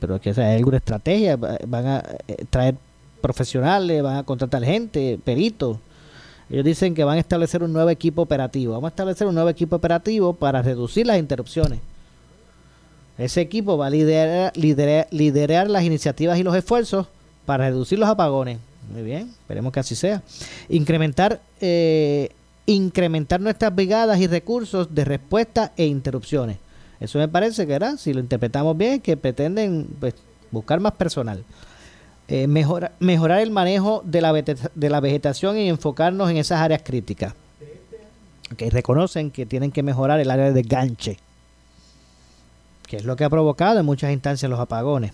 S2: pero que hay alguna estrategia, van a eh, traer profesionales, van a contratar gente, peritos. Ellos dicen que van a establecer un nuevo equipo operativo. Vamos a establecer un nuevo equipo operativo para reducir las interrupciones. Ese equipo va a liderar, las iniciativas y los esfuerzos para reducir los apagones. Muy bien, esperemos que así sea. Incrementar, eh, incrementar nuestras brigadas y recursos de respuesta e interrupciones. Eso me parece que era, si lo interpretamos bien, que pretenden pues, buscar más personal. Eh, mejorar el manejo de la, de la vegetación y enfocarnos en esas áreas críticas. Que reconocen que tienen que mejorar el área de ganche, que es lo que ha provocado en muchas instancias los apagones.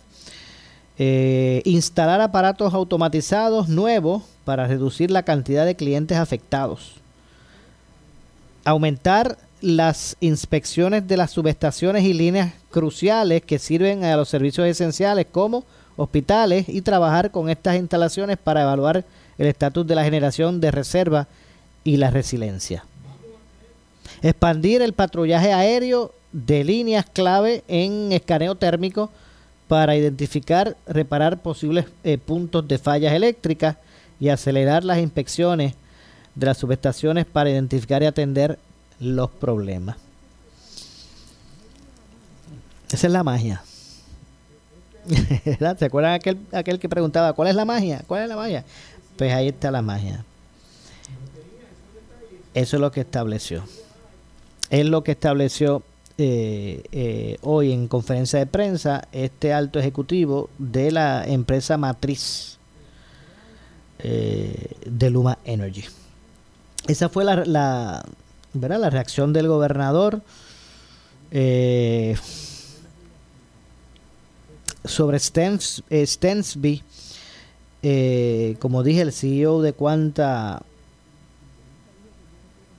S2: Eh, instalar aparatos automatizados nuevos para reducir la cantidad de clientes afectados. Aumentar las inspecciones de las subestaciones y líneas cruciales que sirven a los servicios esenciales como hospitales y trabajar con estas instalaciones para evaluar el estatus de la generación de reserva y la resiliencia. Expandir el patrullaje aéreo de líneas clave en escaneo térmico para identificar, reparar posibles eh, puntos de fallas eléctricas y acelerar las inspecciones de las subestaciones para identificar y atender los problemas. Esa es la magia. ¿Se acuerdan aquel, aquel que preguntaba, ¿cuál es la magia? ¿Cuál es la magia? Pues ahí está la magia. Eso es lo que estableció. Es lo que estableció eh, eh, hoy en conferencia de prensa este alto ejecutivo de la empresa matriz eh, de Luma Energy. Esa fue la, ¿verdad? La reacción del gobernador eh, sobre Stens, eh, Stensby, como dije, el CEO de Cuanta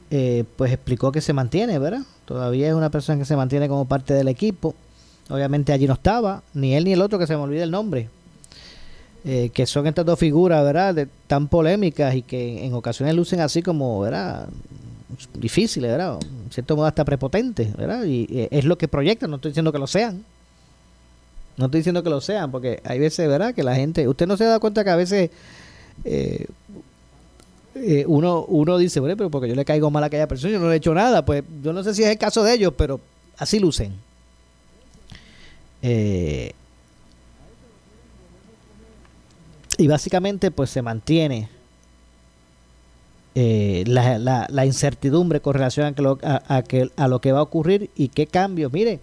S2: pues explicó que se mantiene, ¿verdad? Todavía es una persona que se mantiene como parte del equipo. Obviamente allí no estaba, ni él ni el otro, que se me olvida el nombre. que son estas dos figuras, ¿verdad? Tan polémicas y que en ocasiones lucen así como, ¿verdad? difíciles, ¿verdad? En cierto modo hasta prepotentes, ¿verdad? Y, es lo que proyectan, no estoy diciendo que lo sean. No estoy diciendo que lo sean, porque hay veces, ¿verdad? Que la gente, usted no se da cuenta que a veces eh, eh, uno, uno dice, bueno, pero porque yo le caigo mal a aquella persona, yo no le he hecho nada, pues yo no sé si es el caso de ellos, pero así lucen. Eh, Y básicamente pues se mantiene eh, la, la, la, incertidumbre con relación a, que lo, a, que, a lo que va a ocurrir y qué cambios. Mire,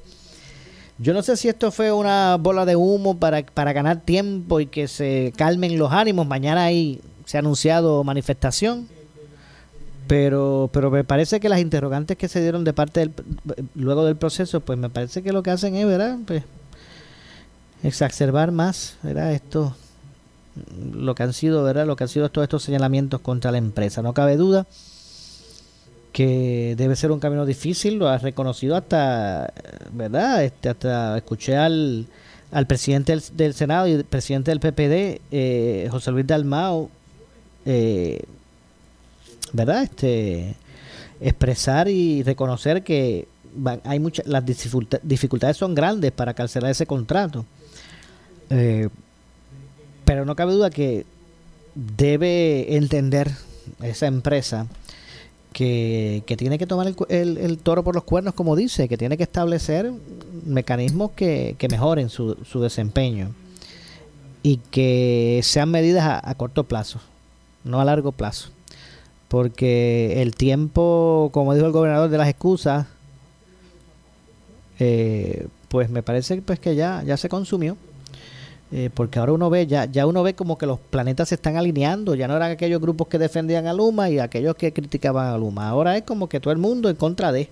S2: yo no sé si esto fue una bola de humo para, para ganar tiempo y que se calmen los ánimos. Mañana ahí se ha anunciado manifestación. Pero, pero me parece que las interrogantes que se dieron de parte del, luego del proceso, pues me parece que lo que hacen es, ¿verdad? Pues, exacerbar más, ¿verdad? Esto, lo que han sido, ¿verdad? Lo que han sido todos estos señalamientos contra la empresa. No cabe duda que debe ser un camino difícil, lo ha reconocido hasta, ¿verdad? Este, hasta escuché al, al presidente del, del, Senado y presidente del PPD, eh, José Luis Dalmao, eh, ¿verdad? Este, expresar y reconocer que hay muchas, las dificultades son grandes para cancelar ese contrato. Eh, pero no cabe duda que debe entender esa empresa que, que tiene que tomar el, el, el, toro por los cuernos, como dice, que tiene que establecer mecanismos que, que mejoren su, su, desempeño y que sean medidas a, corto plazo, no a largo plazo. Porque el tiempo, como dijo el gobernador de las excusas, eh, pues me parece pues que ya, ya se consumió. Eh, porque ahora uno ve, ya, ya uno ve como que los planetas se están alineando, ya no eran aquellos grupos que defendían a Luma y aquellos que criticaban a Luma, ahora es como que todo el mundo en contra de.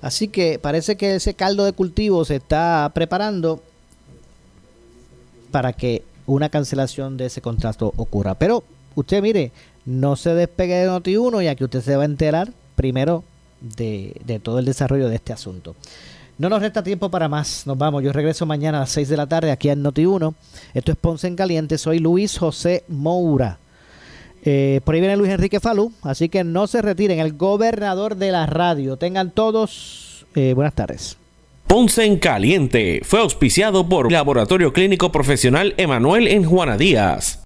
S2: Así que parece que ese caldo de cultivo se está preparando para que una cancelación de ese contrato ocurra. Pero usted mire, no se despegue de Noti1 ya que usted se va a enterar primero de, todo el desarrollo de este asunto. No nos resta tiempo para más. Nos vamos. Yo regreso mañana a las 6 de la tarde aquí en Noti1. Esto es Ponce en Caliente. Soy Luis José Moura. Eh, por ahí viene Luis Enrique Falú. Así que no se retiren. El gobernador de la radio. Tengan todos eh, buenas tardes.
S8: Ponce en Caliente fue auspiciado por Laboratorio Clínico Profesional Emanuel en Juana Díaz.